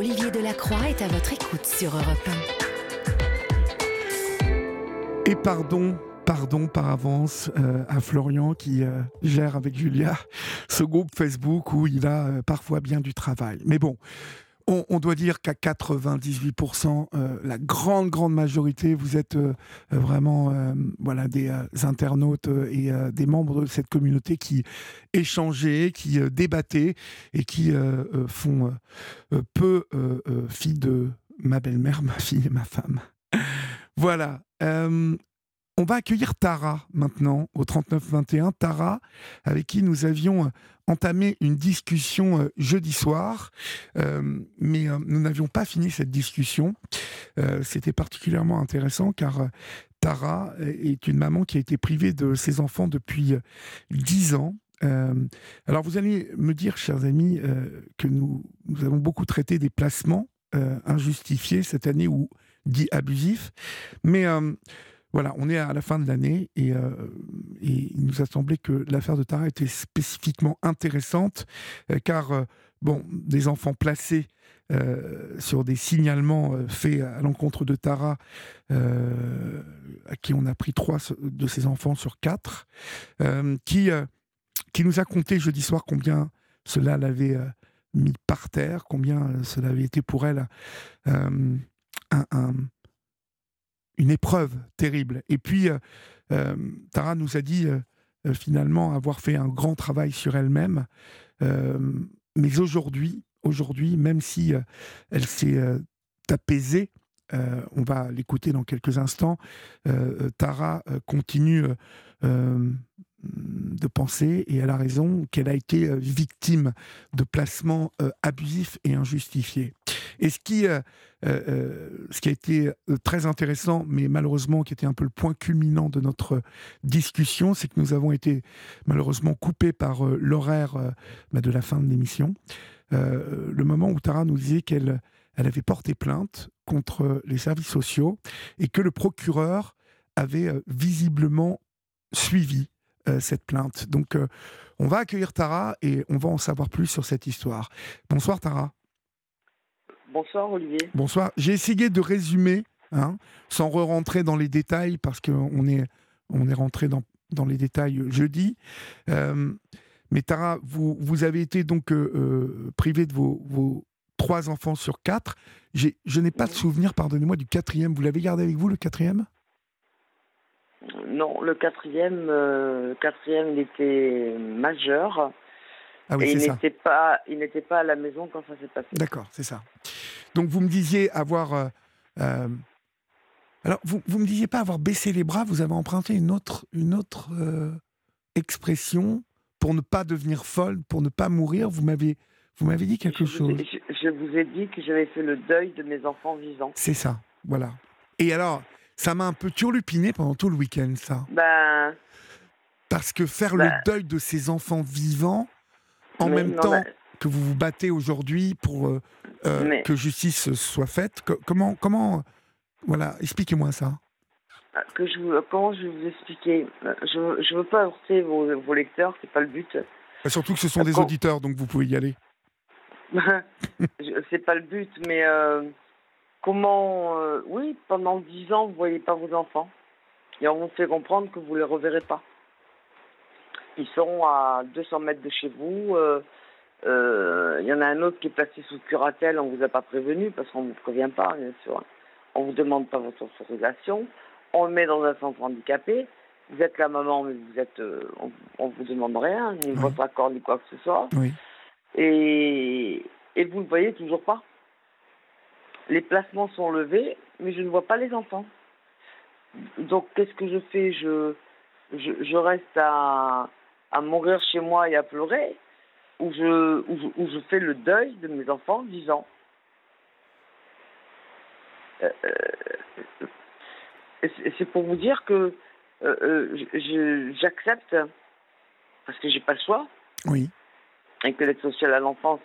Olivier Delacroix est à votre écoute sur Europe Et pardon, pardon par avance euh, à Florian qui euh, gère avec Julia ce groupe Facebook où il a euh, parfois bien du travail. Mais bon, on, doit dire qu'à 98%, la grande, grande majorité, vous êtes vraiment voilà, des internautes et des membres de cette communauté qui échangeaient, qui débattaient et qui font peu fi de ma belle-mère, ma fille et ma femme. Voilà. On va accueillir Tara maintenant au 39-21. Tara, avec qui nous avions euh, entamé une discussion euh, jeudi soir, euh, mais nous n'avions pas fini cette discussion. C'était particulièrement intéressant car Tara est une maman qui a été privée de ses enfants depuis 10 ans. alors vous allez me dire, chers amis, que nous, nous avons beaucoup traité des placements injustifiés cette année ou dits abusifs, mais voilà, on est à la fin de l'année et, euh, il nous a semblé que l'affaire de Tara était spécifiquement intéressante euh, car, euh, bon, des enfants placés sur des signalements faits à l'encontre de Tara, à qui on a pris trois de ses enfants sur quatre, qui, qui nous a conté jeudi soir combien cela l'avait mis par terre, combien cela avait été pour elle un une épreuve terrible. Et puis, euh, euh, Tara nous a dit euh, finalement avoir fait un grand travail sur elle-même. mais aujourd'hui, aujourd'hui, même si elle s'est apaisée, on va l'écouter dans quelques instants, Tara continue de penser, et elle a raison, qu'elle a été victime de placements abusifs et injustifiés. Et ce qui, euh, euh, euh, ce qui a été très intéressant, mais malheureusement qui était un peu le point culminant de notre discussion, c'est que nous avons été malheureusement coupés par l'horaire bah, de la fin de l'émission. le moment où Tara nous disait qu'elle elle avait porté plainte contre les services sociaux et que le procureur avait visiblement suivi cette plainte. Donc, on va accueillir Tara et on va en savoir plus sur cette histoire. Bonsoir Tara. Bonsoir Olivier. Bonsoir. J'ai essayé de résumer, hein, sans re-rentrer dans les détails, parce qu'on est, on est rentré dans, dans les détails jeudi. Euh, mais Tara, vous, vous avez été donc euh, euh privé de vos, vos, trois enfants sur quatre. Je n'ai pas de souvenir, pardonnez-moi, du quatrième. Vous l'avez gardé avec vous, le quatrième? Non, le quatrième, euh, quatrième, il était majeur. Ah oui, et il n'était pas, il n'était pas à la maison quand ça s'est passé. D'accord, c'est ça. Donc vous me disiez avoir, euh, euh, alors vous, vous me disiez pas avoir baissé les bras. Vous avez emprunté une autre, une autre euh, expression pour ne pas devenir folle, pour ne pas mourir. Vous m'avez, vous m'avez dit quelque chose. je, vous ai dit que j'avais fait le deuil de mes enfants vivants. C'est ça, voilà. Et alors, ça m'a un peu turlupiné pendant tout le week-end, ça. Ben. Parce que faire le ben deuil de ces enfants vivants, en même temps que vous vous battez aujourd'hui pour euh, euh, que justice soit faite, comment, comment, voilà, expliquez-moi ça. Ah, que je, comment je vais vous expliquer? Je ne veux pas heurter vos, vos lecteurs, c'est pas le but. Bah, surtout que ce sont des auditeurs, donc vous pouvez y aller. c'est pas le but, mais euh, comment Oui, pendant dix ans, vous voyez pas vos enfants, et on vous fait comprendre que vous les reverrez pas. Ils sont à 200 mètres de chez vous. Il euh, euh, y en a un autre qui est placé sous curatelle, on ne vous a pas prévenu parce qu'on ne vous prévient pas, bien sûr. On ne vous demande pas votre autorisation. On le met dans un centre handicapé. Vous êtes la maman, mais vous êtes, euh, on ne vous demande rien, ni votre accord, ni quoi que ce soit. Oui. Et, et vous ne voyez toujours pas. Les placements sont levés, mais je ne vois pas les enfants. Donc, qu'est-ce que je fais? Je, je, je reste à, à mourir chez moi et à pleurer, où je, où je, fais le deuil de mes enfants vivants. Euh, euh c'est pour vous dire que euh j'accepte, parce que j'ai pas le choix, oui. et que l'aide sociale à l'enfance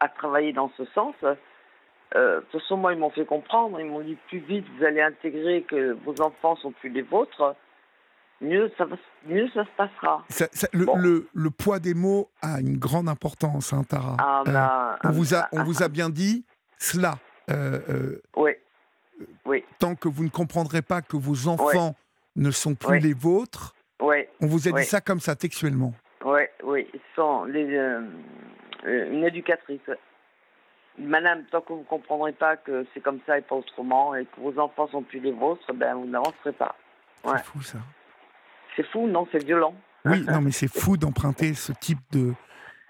a travaillé dans ce sens. Euh, de toute façon, moi, ils m'ont fait comprendre, ils m'ont dit plus vite vous allez intégrer que vos enfants sont plus les vôtres, mieux ça, mieux ça se passera. le, le, poids des mots a une grande importance, hein, Tara. Ah, euh, bah, on, vous a, on vous a bien dit, cela. oui. Oui. Tant que vous ne comprendrez pas que vos enfants ne sont plus les vôtres, on vous a dit ça comme ça textuellement. Oui, oui. Sans les, une éducatrice. Madame, tant que vous ne comprendrez pas que c'est comme ça et pas autrement, et que vos enfants sont plus les vôtres, ben vous n'avancerez pas. C'est fou ça. C'est fou, non C'est violent. Oui, non, mais c'est fou d'emprunter ce type de,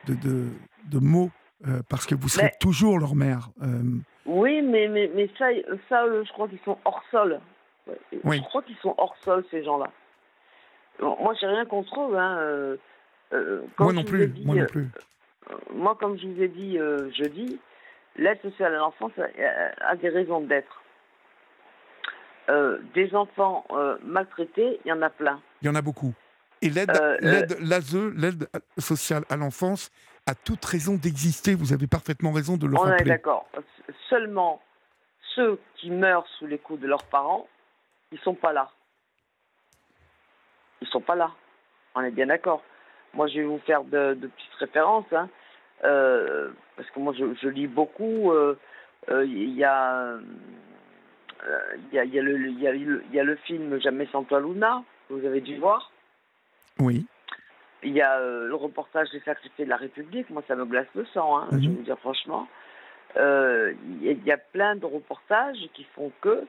de, de, mots euh, parce que vous serez toujours leur mère. Euh. Oui, mais, mais, mais ça, ça je crois qu'ils sont hors sol. Je crois qu'ils sont hors sol, ces gens-là. Moi, j'ai rien contre eux. Hein. Euh, moi, non plus, moi non plus. Moi, comme je vous ai dit jeudi, l'aide sociale à l'enfance a, des raisons d'être. des enfants maltraités, il y en a plein. Il y en a beaucoup. Et l'aide, euh, l'aide, l'ASE, l'aide sociale à l'enfance, a toute raison d'exister. Vous avez parfaitement raison de le On rappeler. est d'accord. Seulement, ceux qui meurent sous les coups de leurs parents, ils sont pas là. Ils sont pas là. On est bien d'accord. Moi, je vais vous faire de, petites références, hein. euh, parce que moi, je, lis beaucoup. Il y, a, il y, a, y, a le, y, a le film Jamais sans toi, Luna, vous avez dû voir. Oui. Il y a euh, le reportage des sacrifiés de la République. Moi, ça me glace le sang, hein, je vais mhm. vous dire franchement. Euh, il y, a plein de reportages qui font que.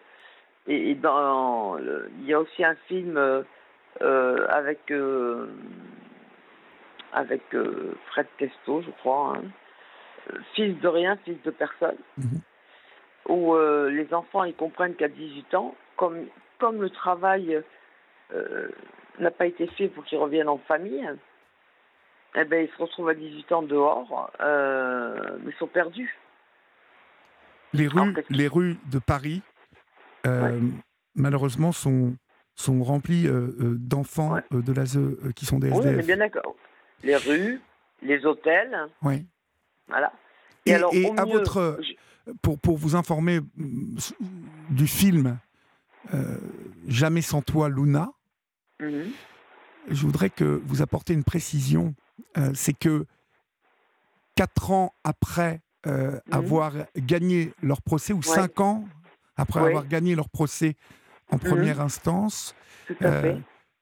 Et, dans, il y a aussi un film euh, avec avec Fred Testo, je crois, hein. fils de rien, fils de personne, mhm. où les enfants ils comprennent qu'à 18 ans, comme comme le travail n'a pas été fait pour qu'ils reviennent en famille, eh ben, ils se retrouvent à 18 ans dehors, euh, mais sont perdus. Les rues, les rues de Paris, euh, malheureusement, sont, sont remplies euh, d'enfants de l'ASE qui sont des SDF. Oui, bien d'accord. Les rues, les hôtels. Oui. Voilà. Et, alors, à votre. Pour, pour vous informer mm, du film Jamais sans toi, Luna, Mhm. Je voudrais que vous apportiez une précision. Euh, c'est que quatre ans après euh, mhm. avoir gagné leur procès, ou cinq ans après avoir gagné leur procès en mhm. première instance, euh,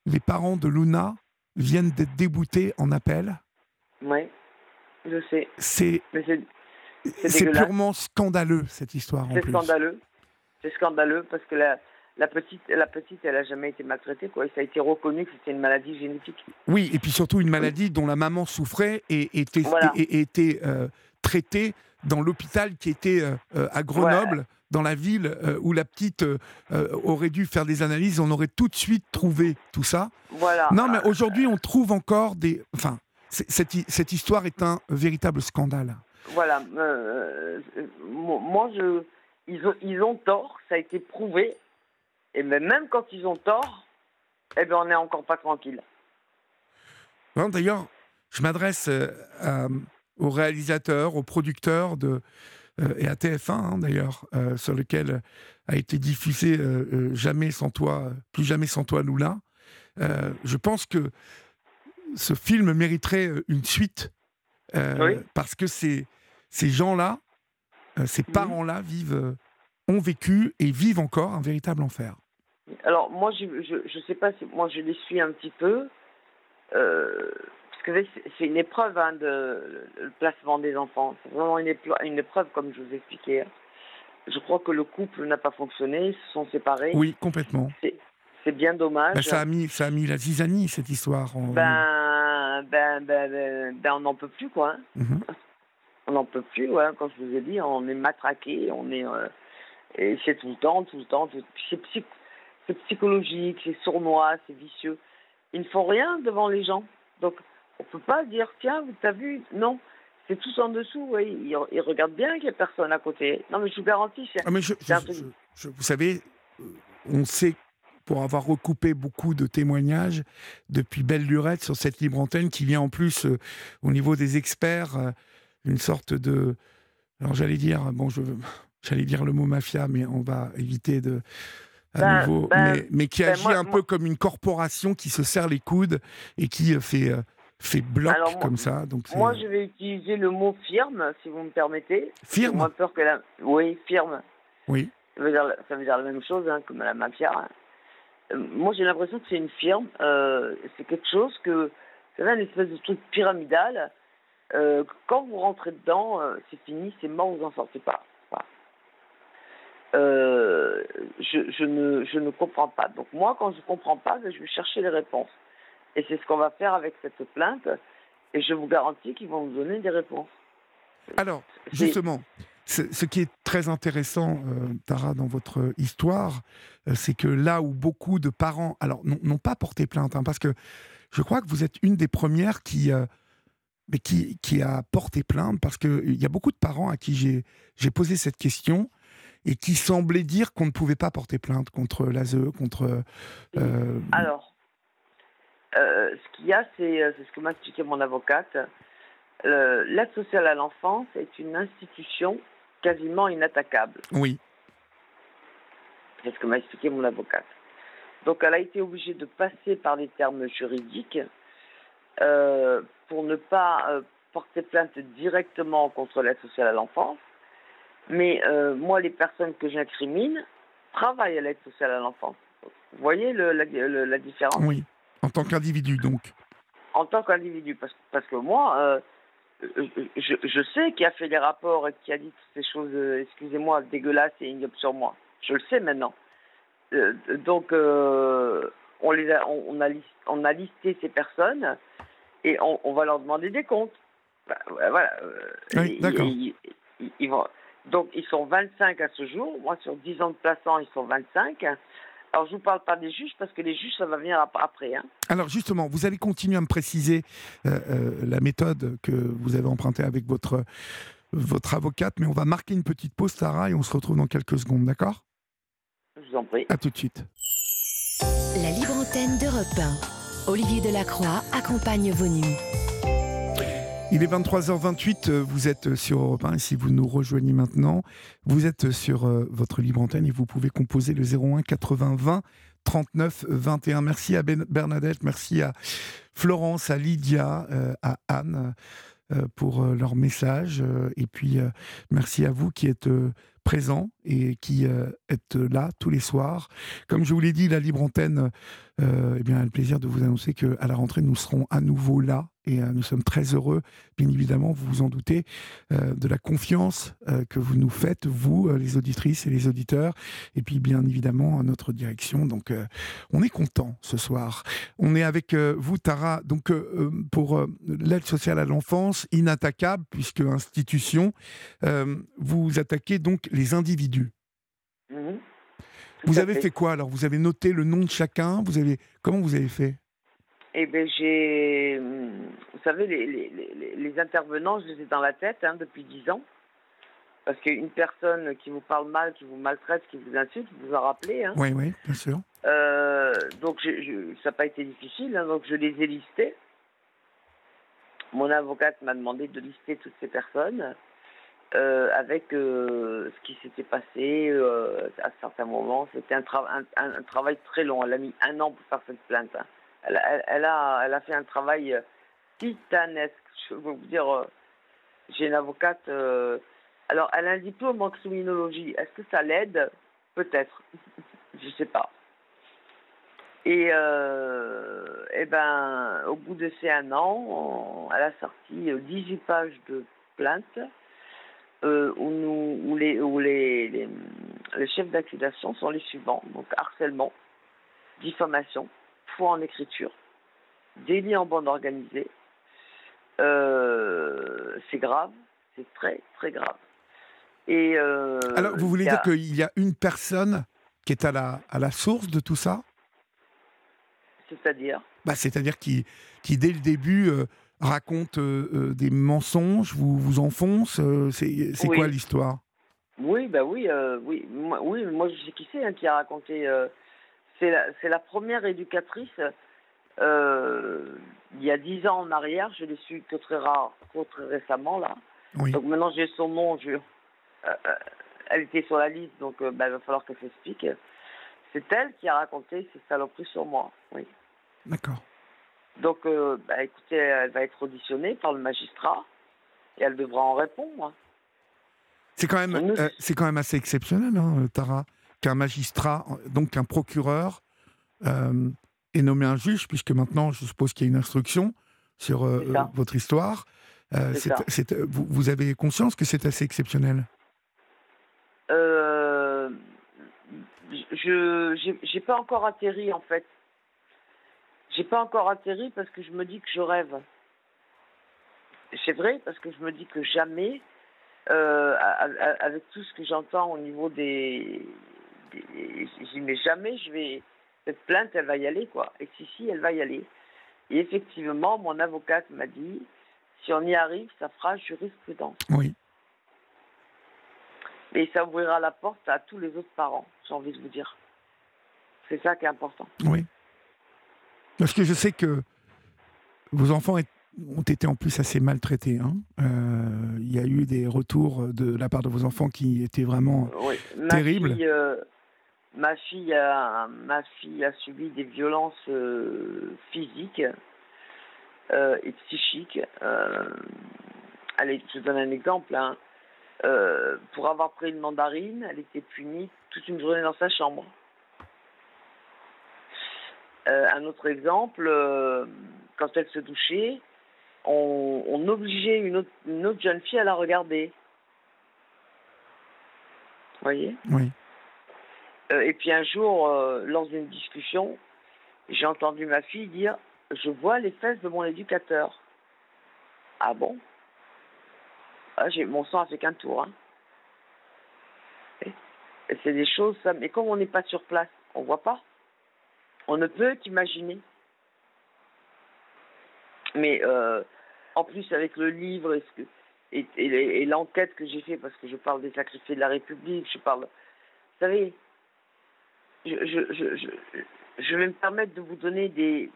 les parents de Luna viennent d'être déboutés en appel. Oui, je sais. C'est c'est purement scandaleux cette histoire. C'est scandaleux. C'est scandaleux parce que la, la petite, la petite, elle a jamais été maltraitée, quoi. ça a été reconnu que c'était une maladie génétique. Oui, et puis surtout une maladie dont la maman souffrait et était, était euh, traitée dans l'hôpital qui était euh, euh, à Grenoble. Dans la ville où la petite aurait dû faire des analyses, on aurait tout de suite trouvé tout ça. Voilà. Non, mais aujourd'hui, on trouve encore des. Enfin, cette, cette histoire est un véritable scandale. Voilà. moi, je, ils ont, ils ont tort. Ça a été prouvé. Et même quand ils ont tort, eh ben, on n'est encore pas tranquille. D'ailleurs, je m'adresse euh, aux réalisateurs, aux producteurs de, euh, et à TF1 hein, d'ailleurs, euh, sur lequel a été diffusé Jamais sans toi, plus jamais sans toi, Lula. je pense que ce film mériterait une suite parce que ces, ces gens-là, ces parents-là vivent, ont vécu et vivent encore un véritable enfer. Alors, moi, je ne sais pas si moi je les suis un petit peu. Euh, parce que c'est une épreuve, hein, de, le placement des enfants. C'est vraiment une épreuve, une épreuve, comme je vous expliquais. Je crois que le couple n'a pas fonctionné, ils se sont séparés. Oui, complètement. C'est bien dommage. Ben, ça, a mis, ça a mis la zizanie, cette histoire. Ben, ben, ben, ben, ben, on n'en peut plus, quoi. Hein. Mhm. On n'en peut plus, ouais. Comme je vous ai dit, on est matraqué, on est. Euh, et c'est tout le temps, tout le temps. C'est c'est psychologique, c'est sournois, c'est vicieux. Ils ne font rien devant les gens. Donc, on ne peut pas dire, tiens, vous t'as vu? Non, c'est tous en dessous. Oui. Ils, regardent bien qu'il n'y a personne à côté. Non, mais je vous garantis, c'est ah, Vous savez, on sait, pour avoir recoupé beaucoup de témoignages depuis belle lurette sur cette libre antenne, qui vient en plus, euh, au niveau des experts, euh, une sorte de... Alors j'allais dire, bon, je, j'allais dire le mot mafia, mais on va éviter de à nouveau, ben, mais, qui ben, agit un peu comme une corporation qui se serre les coudes et qui euh, fait, euh, fait bloc Alors, moi- comme ça. Donc Moi, je vais utiliser le mot firme, si vous me permettez. Firme moins peur que la. Oui, firme. Oui. Ça veut dire, ça veut dire la même chose, hein, comme la mafia. hein. Euh, moi, j'ai l'impression que c'est une firme. euh, c'est quelque chose que. C'est un espèce de truc pyramidal. euh, quand vous rentrez dedans, euh, c'est fini, c'est mort, vous n'en sortez pas. Euh, je, je, ne, je ne comprends pas. Donc, moi, quand je ne comprends pas, je vais chercher les réponses. Et c'est ce qu'on va faire avec cette plainte. Et je vous garantis qu'ils vont nous donner des réponses. Alors, justement, ce, qui est très intéressant, euh, Tara, dans votre histoire, euh, c'est que là où beaucoup de parents, alors n'ont pas porté plainte, hein, parce que je crois que vous êtes une des premières qui, euh, mais qui, qui a porté plainte, parce qu'il y a beaucoup de parents à qui j'ai j'ai posé cette question et qui semblaient dire qu'on ne pouvait pas porter plainte contre l'ASE, contre... euh, Alors, euh, ce qu'il y a, c'est euh, c'est ce que m'a expliqué mon avocate. L'aide sociale à l'enfance est une institution quasiment inattaquable. oui, C'est ce que m'a expliqué mon avocate. Donc, elle a été obligée de passer par des termes juridiques euh, pour ne pas euh, porter plainte directement contre l'aide sociale à l'enfance. Mais euh, moi, les personnes que j'incrimine travaillent à l'aide sociale à l'enfance. Vous voyez le- la, le- la différence? Oui, en tant qu'individu, donc. en tant qu'individu. Parce, parce que moi, euh, je, je sais qui a fait les rapports et qui a dit toutes ces choses, euh, excusez-moi, dégueulasses et ignobles sur moi. Je le sais maintenant. Donc, on, les a, on, on a lis- on a listé ces personnes et on, va leur demander des comptes. Bah, voilà. Oui, d'accord. ils vont- donc, ils sont 25 à ce jour. Moi, sur 10 ans de plaçant, ils sont 25. Alors, je ne vous parle pas des juges parce que les juges, ça va venir ap- après. Hein. Alors justement, vous allez continuer à me préciser euh, euh, la méthode que vous avez empruntée avec votre, votre avocate, mais on va marquer une petite pause, Sarah, et on se retrouve dans quelques secondes, d'accord? Je vous en prie. À tout de suite. La libre antenne d'Europe 1. Olivier Delacroix accompagne vos nuits. Il est 23h28, euh, vous êtes sur Europe 1 et si vous nous rejoignez maintenant, vous êtes sur euh, votre libre antenne et vous pouvez composer le 01 80 20 39 21. Merci à Ben- Bernadette, merci à Florence, à Lydia, euh, à Anne euh, pour euh, leur message euh, et puis euh, merci à vous qui êtes euh, présents et qui euh, êtes là tous les soirs. Comme je vous l'ai dit, la libre antenne euh, eh bien, a le plaisir de vous annoncer qu'à la rentrée, nous serons à nouveau là et euh, nous sommes très heureux, bien évidemment, vous vous en doutez, euh, de la confiance euh, que vous nous faites, vous, euh, les auditrices et les auditeurs, et puis bien évidemment à notre direction. Donc, on est content ce soir. On est avec vous, Tara, donc pour l'aide sociale à l'enfance, inattaquable, puisque institution, vous attaquez donc les individus. Tout Vous avez fait quoi alors? Vous avez noté le nom de chacun? Vous avez comment vous avez fait? Eh bien, j'ai. hum, Vous savez, les, les, les, les intervenants, je les ai dans la tête hein, depuis dix ans. Parce qu'une personne qui vous parle mal, qui vous maltraite, qui vous insulte, vous vous en rappelez. Hein. Oui, oui, bien sûr. Euh, donc, je, je- ça n'a pas été difficile. hein, donc, je les ai listés. Mon avocate m'a demandé de lister toutes ces personnes euh, avec euh, ce qui s'était passé à certains moments. C'était un, tra- un, un- un travail très long. Elle a mis un an pour faire cette plainte. Elle, a, fait un travail euh, titanesque. Je veux vous dire, euh, j'ai une avocate. euh, alors, elle a un diplôme en criminologie. Est-ce que ça l'aide? Peut-être. Je sais pas. Et, eh ben, au bout de ces un an, elle a sorti euh, 18 pages de plaintes euh, où, les, les chefs d'accusation sont les suivants. Donc, harcèlement, diffamation, faux en écriture, délit en bande organisée. Euh, c'est grave, c'est très, très grave. Et, euh, Alors, vous voulez a- dire qu'il y a une personne qui est à la, à la source de tout ça? C'est-à-dire? Bah, C'est-à-dire qui, qui, dès le début, euh, raconte des mensonges, vous, vous enfonce C'est Oui. quoi l'histoire? Oui, bah oui, oui, moi, oui, moi je sais qui c'est hein, qui a raconté. C'est la, première éducatrice. euh, il y a dix ans en arrière, je l'ai su que très rare, très récemment là. Oui. Donc maintenant j'ai son nom, je, euh, euh, elle était sur la liste, donc euh, bah, il va falloir qu'elle s'explique. C'est elle qui a raconté ces saloperies sur moi. Oui. D'accord. Donc, bah, écoutez, elle va être auditionnée par le magistrat et elle devra en répondre. C'est quand, même, c'est quand même assez exceptionnel, hein, Tara, qu'un magistrat, donc un procureur, euh, ait nommé un juge, puisque maintenant, je suppose qu'il y a une instruction sur votre histoire. vous, vous, avez conscience que c'est assez exceptionnel? Je n'ai pas encore atterri, en fait. J'ai pas encore atterri parce que je me dis que je rêve. C'est vrai parce que je me dis que jamais, euh, avec tout ce que j'entends au niveau des, des dis mais jamais je vais cette plainte, elle va y aller quoi. Et si si, elle va y aller. Et effectivement, mon avocate m'a dit, si on y arrive, ça fera jurisprudence. Oui. Et ça ouvrira la porte à tous les autres parents, j'ai envie de vous dire. C'est ça qui est important. Oui. Parce que je sais que vos enfants ont été en plus assez maltraités. Hein. Euh, il y a eu des retours de la part de vos enfants qui étaient vraiment terribles. Euh, ma, fille, a, ma fille a subi des violences euh, physiques et psychiques. allez, je donne un exemple. Hein. pour avoir pris une mandarine, elle était punie toute une journée dans sa chambre. Euh, un autre exemple, euh, quand elle se douchait, on, obligeait une autre, jeune fille à la regarder. Vous voyez? Oui. Euh, et puis un jour, lors d'une discussion, j'ai entendu ma fille dire Je vois les fesses de mon éducateur. Ah bon? Ah, Mon sang a fait qu'un tour. Hein. c'est des choses, ça, mais comme on n'est pas sur place, on voit pas. On ne peut qu'imaginer. Mais euh, en plus, avec le livre et, et, l'enquête que j'ai fait, parce que je parle des sacrifiés de la République, je parle. Vous savez, je, vais me permettre de vous donner des,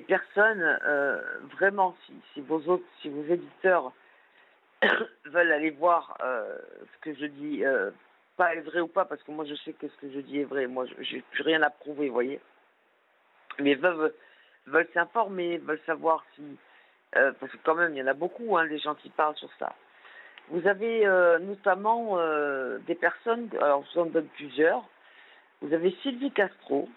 personnes, euh, vraiment, si, vos autres, si vos éditeurs veulent aller voir euh, ce que je dis, pas est vrai ou pas, parce que moi je sais que ce que je dis est vrai. Moi, je n'ai rien à prouver, vous voyez mais veulent, veulent s'informer, veulent savoir si... Euh, parce que quand même, il y en a beaucoup, hein, des gens qui parlent sur ça. Vous avez euh, notamment euh, des personnes, alors je vous en donne plusieurs. Vous avez Sylvie Castro,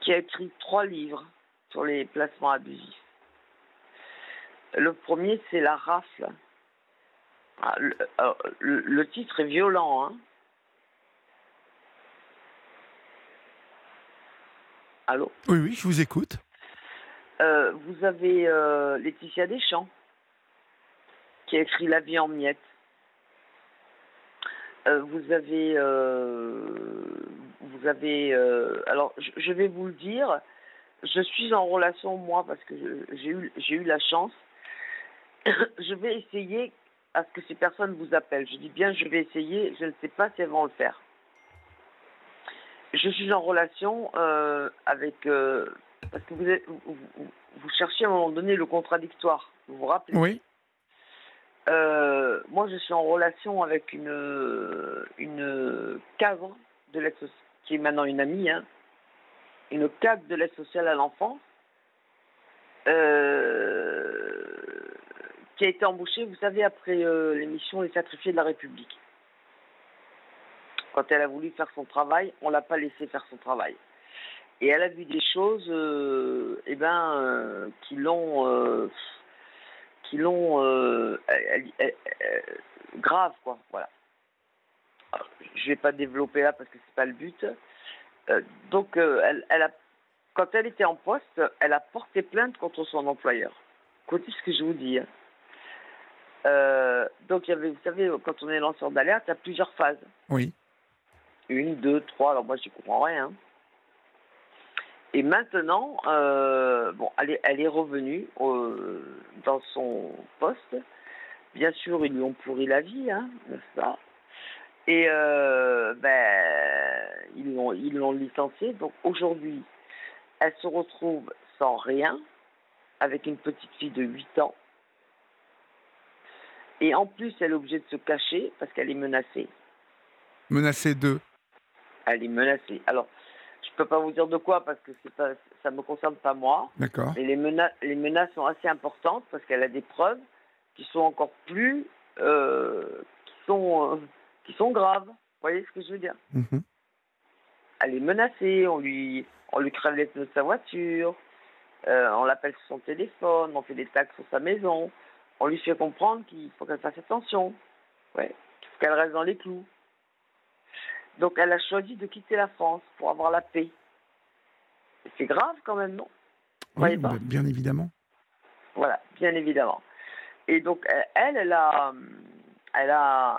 qui a écrit trois livres sur les placements abusifs. Le premier, c'est La rafle. Ah, le, le, titre est violent, hein. Allô? Oui, oui, je vous écoute. Euh, vous avez euh, Laetitia Deschamps, qui a écrit La vie en miettes. Euh, vous avez. vous avez. alors, je, vais vous le dire. Je suis en relation, moi, parce que j'ai eu, eu la chance. je vais essayer à ce que ces personnes vous appellent. Je dis bien, je vais essayer. Je ne sais pas si elles vont le faire. Je suis en relation euh, avec. Euh, parce que vous, vous, cherchez à un moment donné le contradictoire. Vous vous rappelez? Oui. Euh, moi, je suis en relation avec une, une cadre de l'aide sociale, qui est maintenant une amie, hein, une cadre de l'aide sociale à l'enfance, qui a été embauchée, vous savez, après l'émission Les Sacrifiés de la République. Quand elle a voulu faire son travail, on l'a pas laissé faire son travail. Et elle a vu des choses, euh, eh ben, euh, qui l'ont, euh, qui l'ont grave, quoi. Voilà. je vais pas développer là parce que c'est pas le but. donc, elle, elle a, quand elle était en poste, elle a porté plainte contre son employeur. Écoutez ce que je vous dis. Hein? donc, il y avait, vous savez, quand on est lanceur d'alerte, il y a plusieurs phases. Oui une, deux, trois, alors moi je comprends rien. Et maintenant, euh, bon, elle est, elle est revenue euh, dans son poste. Bien sûr, ils lui ont pourri la vie, hein, n'est-ce pas? Et euh, ben, ils l'ont, ils l'ont licenciée. Donc aujourd'hui, elle se retrouve sans rien, avec une petite fille de 8 ans. Et en plus, elle est obligée de se cacher parce qu'elle est menacée. Menacée de? Elle est menacée. Alors, peux pas vous dire de quoi parce que c'est pas, ça me concerne pas moi. D'accord. Mais les menaces, les menaces sont assez importantes parce qu'elle a des preuves qui sont encore plus, euh, qui sont, euh, qui sont graves. Vous voyez ce que je veux dire? Mhm. Elle est menacée, on lui, on lui crève les pneus de sa voiture, euh, on l'appelle sur son téléphone, on fait des taxes sur sa maison, on lui fait comprendre qu'il faut qu'elle fasse attention, ouais, qu'elle reste dans les clous. Donc elle a choisi de quitter la France pour avoir la paix. C'est grave quand même, non? Oui, bah, bien évidemment. Voilà, bien évidemment. Et donc elle, elle a, elle a,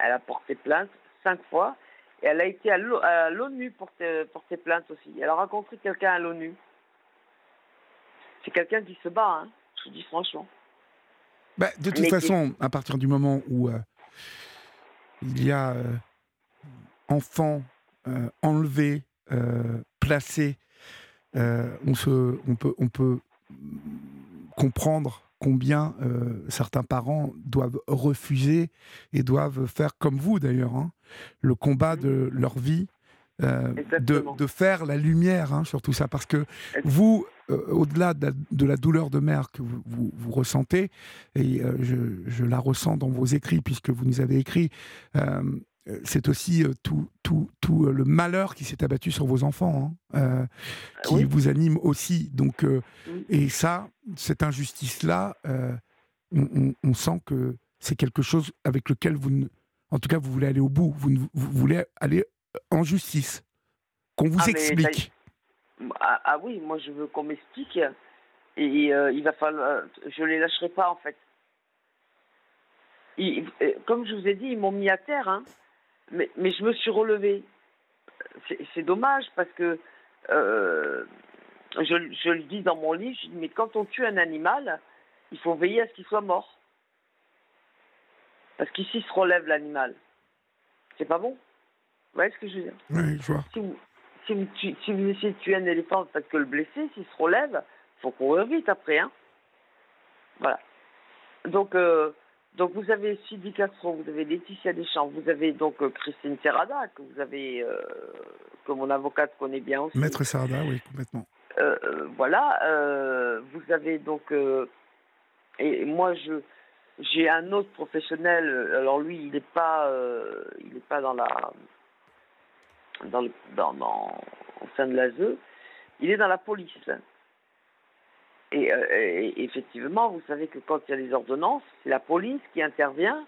elle a porté plainte cinq fois et elle a été à l'O- à l'ONU porter, porter plainte aussi. Elle a rencontré quelqu'un à l'ONU. C'est quelqu'un qui se bat, hein, je vous dis franchement. Bah, de toute Mais- façon, à partir du moment où euh, il y a euh, enfants euh, enlevés, euh, placés, euh, on, se, on peut, on peut comprendre combien certains parents doivent refuser et doivent faire comme vous d'ailleurs, hein, le combat de leur vie. euh, de, faire la lumière hein, sur tout ça parce que vous, euh, au-delà de, la- de la douleur de mère que vous, vous- vous ressentez, et euh, je, je la ressens dans vos écrits, puisque vous nous avez écrit, c'est aussi euh, tout, tout, tout euh, le malheur qui s'est abattu sur vos enfants, hein, euh, qui Oui. vous anime aussi. Donc, euh, Oui. et ça, cette injustice-là, euh, on, on- on sent que c'est quelque chose avec lequel vous, ne- en tout cas, vous voulez aller au bout. Vous, ne- vous voulez aller en justice, qu'on vous Ah, explique. Ah, ah oui, moi je veux qu'on m'explique et euh, il va falloir, je les lâcherai pas en fait. Ils- euh, comme je vous ai dit, ils m'ont mis à terre, hein, mais, mais je me suis relevé. C'est dommage parce que euh, je, je le dis dans mon livre, je dis, mais quand on tue un animal, il faut veiller à ce qu'il soit mort. Parce qu'ici se relève l'animal. C'est pas bon? Vous voyez ce que je veux dire? Oui, je vois. si vous, si vous, si vous essayez de tuer un éléphant, parce que le blessé, s'il se relève, il faut courir vite après. Hein. Voilà. Donc, euh, donc vous avez Sylvie Castro, vous avez Laetitia Deschamps, vous avez donc euh, Christine Serrada, que vous avez, euh, que mon avocate connaît bien aussi. Maître Sarda, oui, complètement. Euh, euh, voilà. euh, vous avez donc. et moi, je. J'ai un autre professionnel. Alors lui, il n'est pas, il n'est pas dans la, dans, le, dans, dans- au sein de l'ASE. Il est dans la police. Et, euh, et effectivement, vous savez que quand il y a des ordonnances, c'est la police qui intervient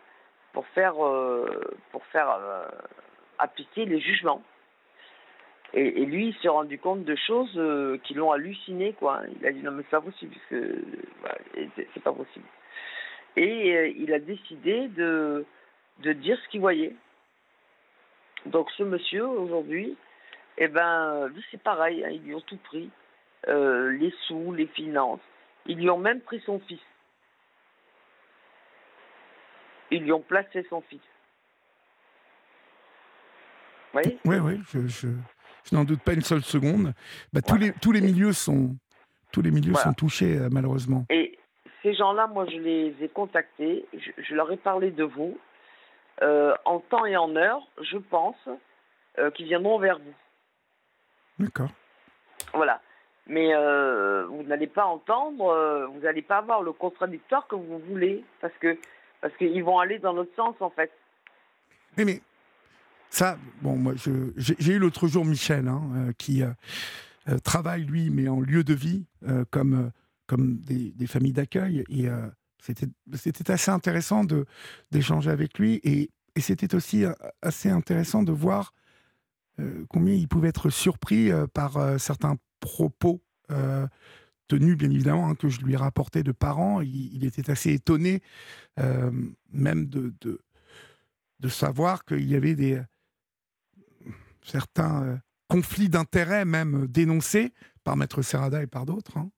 pour faire, euh, pour faire euh, appliquer les jugements. Et, lui, il s'est rendu compte de choses qui l'ont halluciné, quoi. Il a dit non mais c'est pas possible, parce que c'est pas possible. Et il a décidé de de dire ce qu'il voyait. Donc ce monsieur aujourd'hui, eh ben lui c'est pareil, hein, ils lui ont tout pris, Euh, les sous, les finances. Ils lui ont même pris son fils. Ils lui ont placé son fils. Vous voyez Oui, oui, je, je, je n'en doute pas une seule seconde. Bah, tous, Voilà. les, tous les milieux sont, tous les milieux Voilà. sont touchés, euh, malheureusement. Et ces gens-là, moi, je les ai contactés, je, je leur ai parlé de vous. Euh, en temps et en heure, je pense euh, qu'ils viendront vers vous. D'accord. Voilà. Mais euh, vous n'allez pas entendre, euh, vous n'allez pas avoir le contradictoire que vous voulez, parce que parce qu'ils vont aller dans notre sens, en fait. Mais, mais ça, bon, moi, j'ai eu l'autre jour Michel, hein, euh, qui travaille, lui, mais en lieu de vie, comme, comme des, familles d'accueil. Et c'était assez intéressant de- d'échanger avec lui. Et, et c'était aussi assez intéressant de voir combien il pouvait être surpris par certains propos euh, tenus, bien évidemment, hein, que je lui ai rapportés de parents. Il, il était assez étonné, euh, même de, de, de savoir qu'il y avait des certains euh, conflits d'intérêts, même dénoncés par Maître Serrada et par d'autres, hein,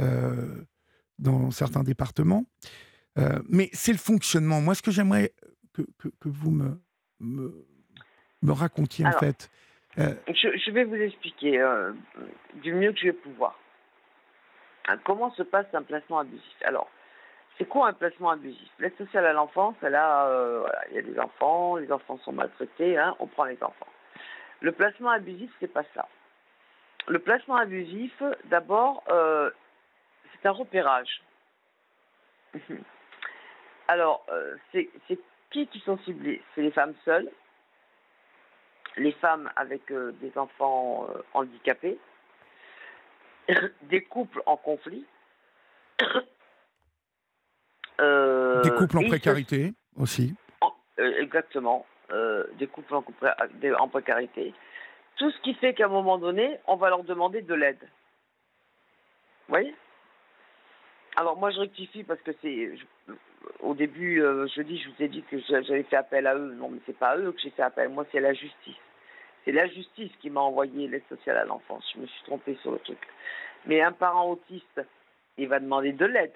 euh, dans certains départements. Euh, mais c'est le fonctionnement. Moi, ce que j'aimerais que, que, que vous me, me, me racontiez, en fait, euh, Je, vais vous expliquer euh, du mieux que je vais pouvoir. Hein, Comment se passe un placement abusif? Alors, c'est quoi un placement abusif? L'aide sociale à l'enfance, elle a, euh, il y a des enfants, les enfants sont maltraités, hein, on prend les enfants. Le placement abusif, c'est pas ça. Le placement abusif, d'abord, c'est un repérage. Alors, c'est qui qui sont ciblés? C'est les femmes seules, les femmes avec euh, des enfants handicapés, des couples en conflit. des couples en précarité aussi. exactement. des couples en, en précarité tout ce qui fait qu'à un moment donné, on va leur demander de l'aide. Vous voyez? Alors moi, je rectifie parce que c'est. Au début, euh, je dis, je vous ai dit que j'avais fait appel à eux. Non, mais c'est pas à eux que j'ai fait appel. Moi, c'est la justice. C'est la justice qui m'a envoyé l'aide sociale à l'enfance. Je me suis trompée sur le truc. Mais un parent autiste, il va demander de l'aide.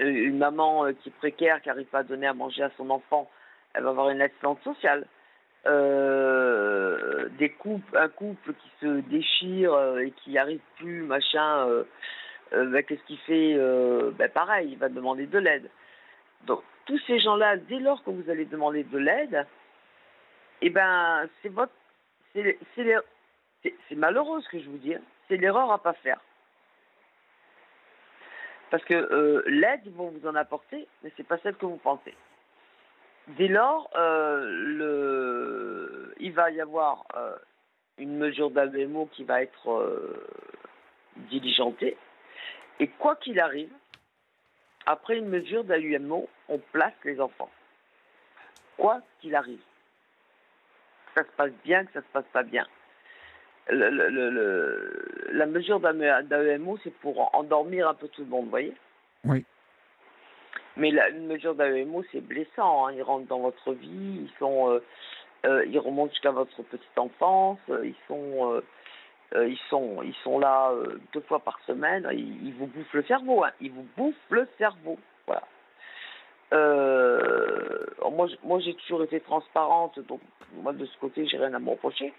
Euh, une maman euh, qui est précaire, qui n'arrive pas à donner à manger à son enfant, elle va avoir une assistante sociale. Des couples, un couple qui se déchire et qui arrive plus, machin, ben, qu'est-ce qu'il fait ben, Pareil, il va demander de l'aide. Donc, tous ces gens-là, dès lors que vous allez demander de l'aide, eh ben, c'est votre. C'est malheureux ce que je vous dis, hein. c'est l'erreur à pas faire. Parce que l'aide, ils vont vous en apporter, mais c'est pas celle que vous pensez. Dès lors, euh, il va y avoir euh, une mesure d'ABMO qui va être euh, diligentée. Et quoi qu'il arrive, après une mesure d'AUMO, on place les enfants. Quoi qu'il arrive. Que ça se passe bien, que ça se passe pas bien. la mesure d'AEMO, c'est pour endormir un peu tout le monde, vous voyez? Oui. Mais la, une mesure d'AEMO, c'est blessant. Hein. Ils rentrent dans votre vie, ils sont, euh, euh, ils remontent jusqu'à votre petite enfance, ils sont, euh, ils sont, ils sont là deux fois par semaine. Ils, vous bouffent le cerveau. Hein. Ils vous bouffent le cerveau. Voilà. moi, moi, j'ai toujours été transparente, donc moi de ce côté, j'ai rien à me reprocher.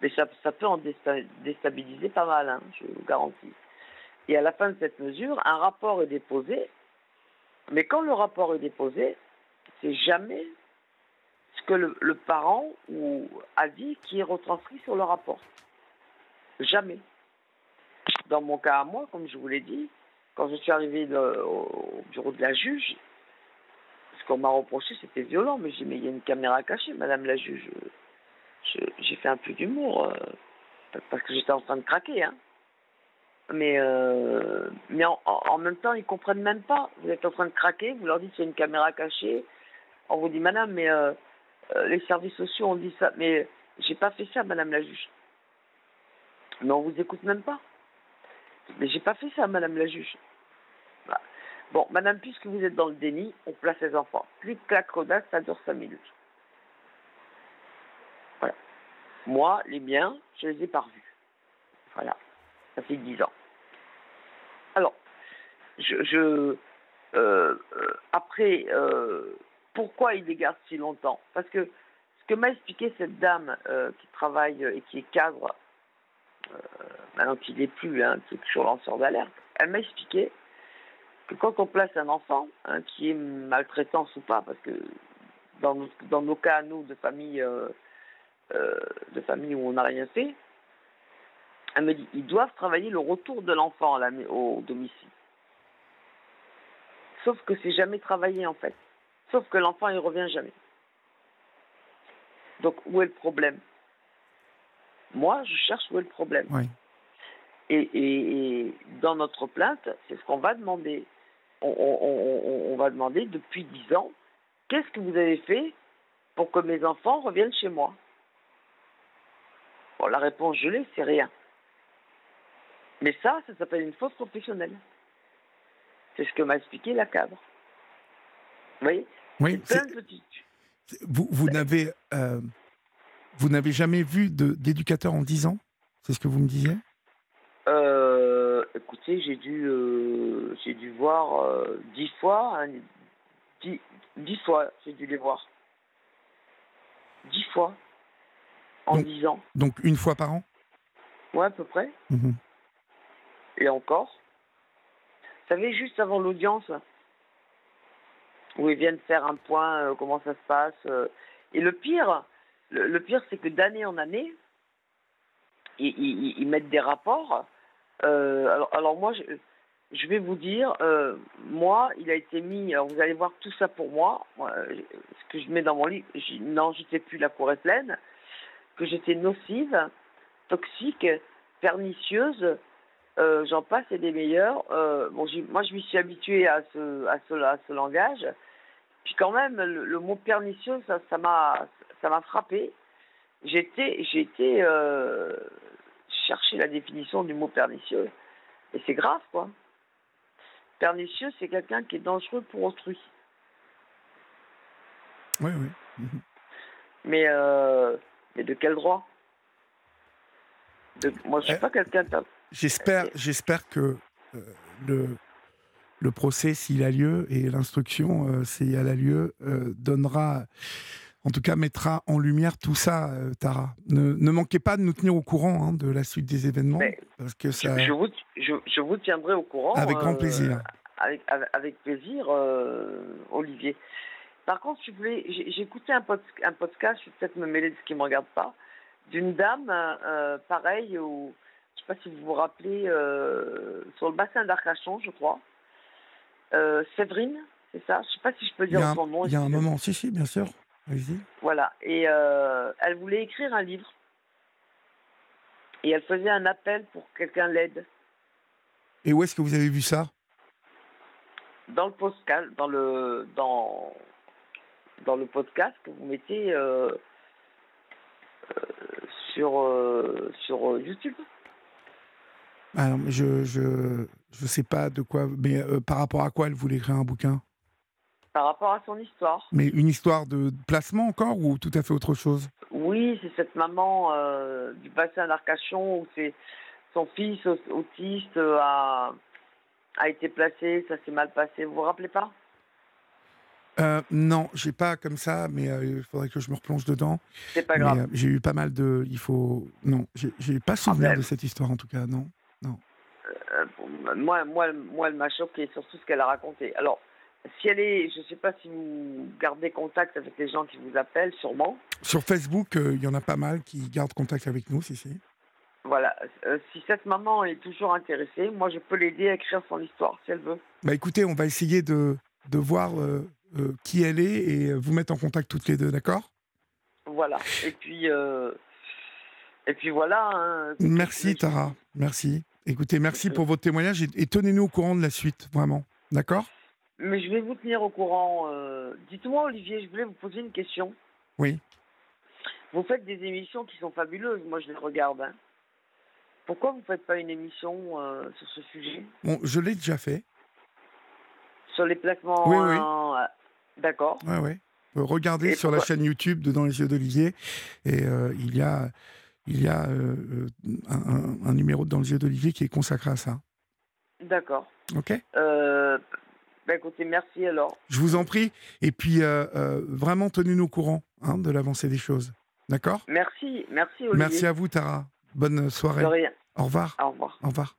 Mais ça, ça peut en déstabiliser pas mal, hein, je vous garantis. Et à la fin de cette mesure, un rapport est déposé mais quand le rapport est déposé, c'est jamais ce que le, parent ou a dit qui est retranscrit sur le rapport. Jamais. Dans mon cas à moi, comme je vous l'ai dit, quand je suis arrivé au bureau de la juge, ce qu'on m'a reproché, c'était violent. Mais j'ai dit, mais il y a une caméra cachée, madame la juge. J'ai fait un peu d'humour, euh, parce que j'étais en train de craquer. Hein. Mais, euh, mais en, même temps, ils comprennent même pas. Vous êtes en train de craquer, vous leur dites c'est une caméra cachée. On vous dit, madame, mais euh, euh, les services sociaux ont dit ça. Mais j'ai pas fait ça, madame la juge. Mais on vous écoute même pas. Mais j'ai pas fait ça, madame la juge. Bah. Bon, madame, puisque vous êtes dans le déni, on place les enfants. Clic, clac, rodasse, ça dure 5 minutes. Voilà. Moi, les miens, je les ai pas revus. Voilà ça fait dix ans. Alors, je, euh, euh, après, euh, pourquoi il les garde si longtemps? Parce que ce que m'a expliqué cette dame qui travaille et qui est cadre, maintenant qu'il n'est plus, hein, toujours lanceur d'alerte, elle m'a expliqué que quand on place un enfant, hein, qui est maltraitance ou pas, parce que dans nos, dans nos cas, nous, de famille, de famille où on n'a rien fait, elle me dit, ils doivent travailler le retour de l'enfant au domicile. Sauf que c'est jamais travaillé en fait. Sauf que l'enfant, il revient jamais. Donc, où est le problème? Moi, je cherche où est le problème. Et, dans notre plainte, c'est ce qu'on va demander. On, va demander depuis dix ans, qu'est-ce que vous avez fait pour que mes enfants reviennent chez moi? Bon, la réponse, je l'ai, c'est rien. Mais ça, ça s'appelle une faute professionnelle. C'est ce que m'a expliqué la cadre. Vous voyez? Oui. Vous, vous n'avez euh, vous n'avez jamais vu d'éducateur en 10 ans? C'est ce que vous me disiez? Euh, Écoutez, j'ai dû euh, j'ai dû voir 10 fois, 10, hein, fois, j'ai dû les voir. 10 fois en 10 ans. Donc une fois par an? Ouais, à peu près. Mhm et encore. Vous savez, juste avant l'audience, où ils viennent faire un point, euh, comment ça se passe. Euh, et le pire, le, pire, c'est que d'année en année, ils, mettent des rapports. Euh, alors, moi, je, vais vous dire, euh, moi, il a été mis. Vous allez voir tout ça pour moi. ce que je mets dans mon livre, non, j'étais plus la cour est pleine, que j'étais nocive, toxique, pernicieuse. euh, J'en passe et des meilleurs. Moi, je m'y suis habituée à ce, langage. Puis quand même, le, le mot pernicieux, ça, ça m'a, ça m'a frappé. J'étais, j'ai été euh, chercher la définition du mot pernicieux, et c'est grave, quoi. Pernicieux, c'est quelqu'un qui est dangereux pour autrui. Oui, oui. Mais, euh, mais de quel droit? De- Moi, je suis Eh. pas quelqu'un. de- J'espère, j'espère que euh, le, le procès, s'il a lieu, et l'instruction, euh, s'il a lieu, euh, donnera, en tout cas, mettra en lumière tout ça, euh, Tara. Ne, ne manquez pas de nous tenir au courant hein, de la suite des événements, Mais parce que Je, ça, je vous, je, je vous tiendrai au courant. avec grand euh, plaisir. Avec, plaisir, euh, Olivier. Par contre, je voulais, j'ai j'ai écouté un, pod- un podcast, je vais peut-être me mêler de ce qui ne me regarde pas, d'une dame, pareil, au, je ne sais pas si vous vous rappelez, sur le bassin d'Arcachon, je crois. Euh, Séverine, c'est ça? Je ne sais pas si je peux dire un, son nom. il y a un moment, si, si, bien sûr. Voilà. Et euh, elle voulait écrire un livre. Et elle faisait un appel pour que quelqu'un l'aide. Et où est-ce que vous avez vu ça? Dans le podcast, dans le dans dans le podcast que vous mettez euh, euh, sur sur YouTube. Mais Je je je sais pas de quoi, mais par rapport à quoi elle voulait écrire un bouquin? Par rapport à son histoire. Mais une histoire de placement encore ou tout à fait autre chose? Oui, c'est cette maman euh, du bassin d'Arcachon où c'est son fils au- autiste euh, a a été placé, ça s'est mal passé. Vous vous rappelez pas? Euh, non, j'ai pas comme ça, mais euh, il faudrait que je me replonge dedans. C'est pas grave. euh, j'ai eu pas mal de. Il faut. Non, j'ai pas souvenir de cette histoire en tout cas, non. Euh, pour- moi, moi, moi, elle m'a choqué sur tout ce qu'elle a raconté. Alors, si elle est, je ne sais pas si vous gardez contact avec les gens qui vous appellent, sûrement. Sur Facebook, euh, il y en a pas mal qui gardent contact avec nous, si, si. Voilà. Euh, si cette maman est toujours intéressée, moi, je peux l'aider à écrire son histoire, si elle veut. Bah écoutez, on va essayer de, de voir euh, qui elle est et vous mettre en contact toutes les deux, d'accord? Voilà. Et puis, et puis voilà. hein. Merci Tara, merci. Écoutez, merci pour votre témoignage et, et tenez-nous au courant de la suite, vraiment. D'accord? Mais je vais vous tenir au courant. euh. Dites-moi, Olivier, je voulais vous poser une question. Oui. Vous faites des émissions qui sont fabuleuses. Moi, je les regarde. hein. Pourquoi vous ne faites pas une émission euh, sur ce sujet? Bon, je l'ai déjà fait. Sur les placements. Oui, oui. en- euh, D'accord. Ouais. Euh, regardez Et sur la chaîne YouTube de Dans les yeux d'Olivier et euh, il y a, il y a euh, un, un- un numéro de Dans les yeux d'Olivier qui est consacré à ça. D'accord. Ok? Euh, bah écoutez, merci alors. Je vous en prie. Et puis, euh, euh, vraiment, tenez-nous au courant hein, de l'avancée des choses. D'accord? Merci, merci Olivier. Merci à vous, Tara. Bonne De soirée. rien. Au revoir. Au revoir. Au revoir.